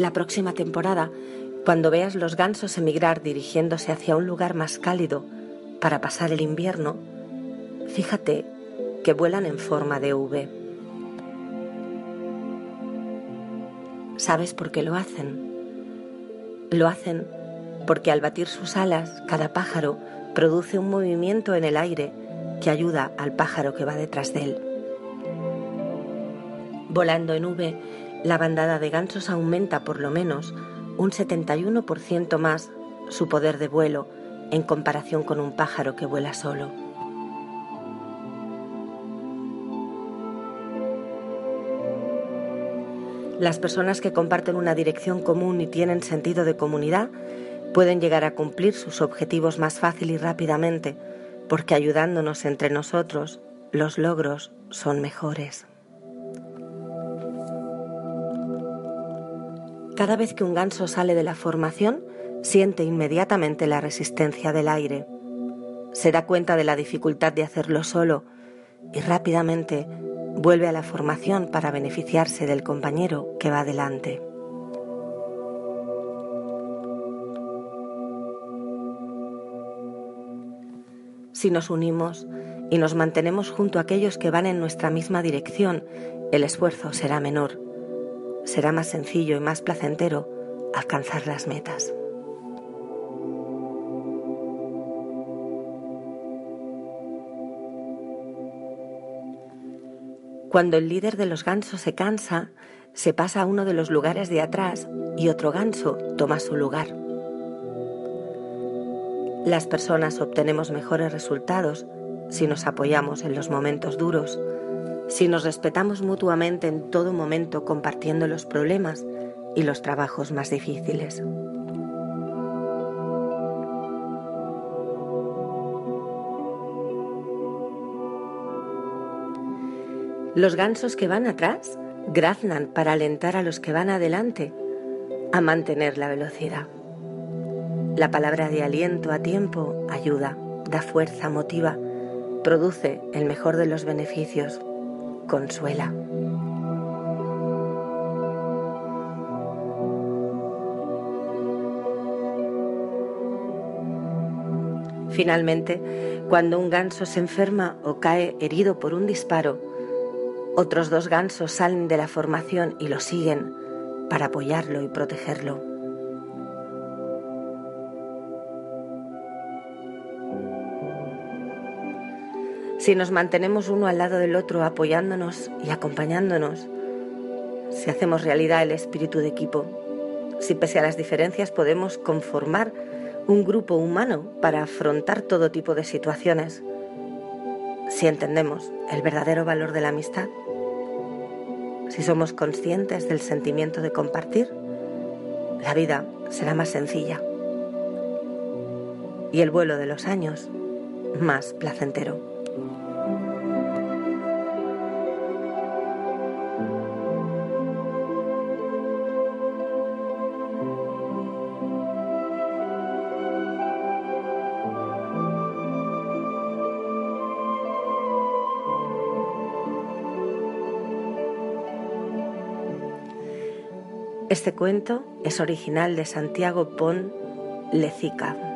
La próxima temporada, cuando veas los gansos emigrar dirigiéndose hacia un lugar más cálido para pasar el invierno, fíjate que vuelan en forma de V. ¿Sabes por qué lo hacen? Lo hacen porque al batir sus alas, cada pájaro produce un movimiento en el aire que ayuda al pájaro que va detrás de él. Volando en V, la bandada de gansos aumenta por lo menos un 71% más su poder de vuelo en comparación con un pájaro que vuela solo. Las personas que comparten una dirección común y tienen sentido de comunidad pueden llegar a cumplir sus objetivos más fácil y rápidamente, porque ayudándonos entre nosotros, los logros son mejores. Cada vez que un ganso sale de la formación, siente inmediatamente la resistencia del aire. Se da cuenta de la dificultad de hacerlo solo y rápidamente vuelve a la formación para beneficiarse del compañero que va delante. Si nos unimos y nos mantenemos junto a aquellos que van en nuestra misma dirección, el esfuerzo será menor. Será más sencillo y más placentero alcanzar las metas. Cuando el líder de los gansos se cansa, se pasa a uno de los lugares de atrás y otro ganso toma su lugar. Las personas obtenemos mejores resultados si nos apoyamos en los momentos duros, si nos respetamos mutuamente en todo momento compartiendo los problemas y los trabajos más difíciles. Los gansos que van atrás graznan para alentar a los que van adelante a mantener la velocidad. La palabra de aliento a tiempo ayuda, da fuerza, motiva, produce el mejor de los beneficios, consuela. Finalmente, cuando un ganso se enferma o cae herido por un disparo, otros dos gansos salen de la formación y lo siguen para apoyarlo y protegerlo. Si nos mantenemos uno al lado del otro apoyándonos y acompañándonos, si hacemos realidad el espíritu de equipo, si pese a las diferencias podemos conformar un grupo humano para afrontar todo tipo de situaciones, si entendemos el verdadero valor de la amistad, si somos conscientes del sentimiento de compartir, la vida será más sencilla y el vuelo de los años más placentero. Este cuento es original de Santiago Pon Lezica.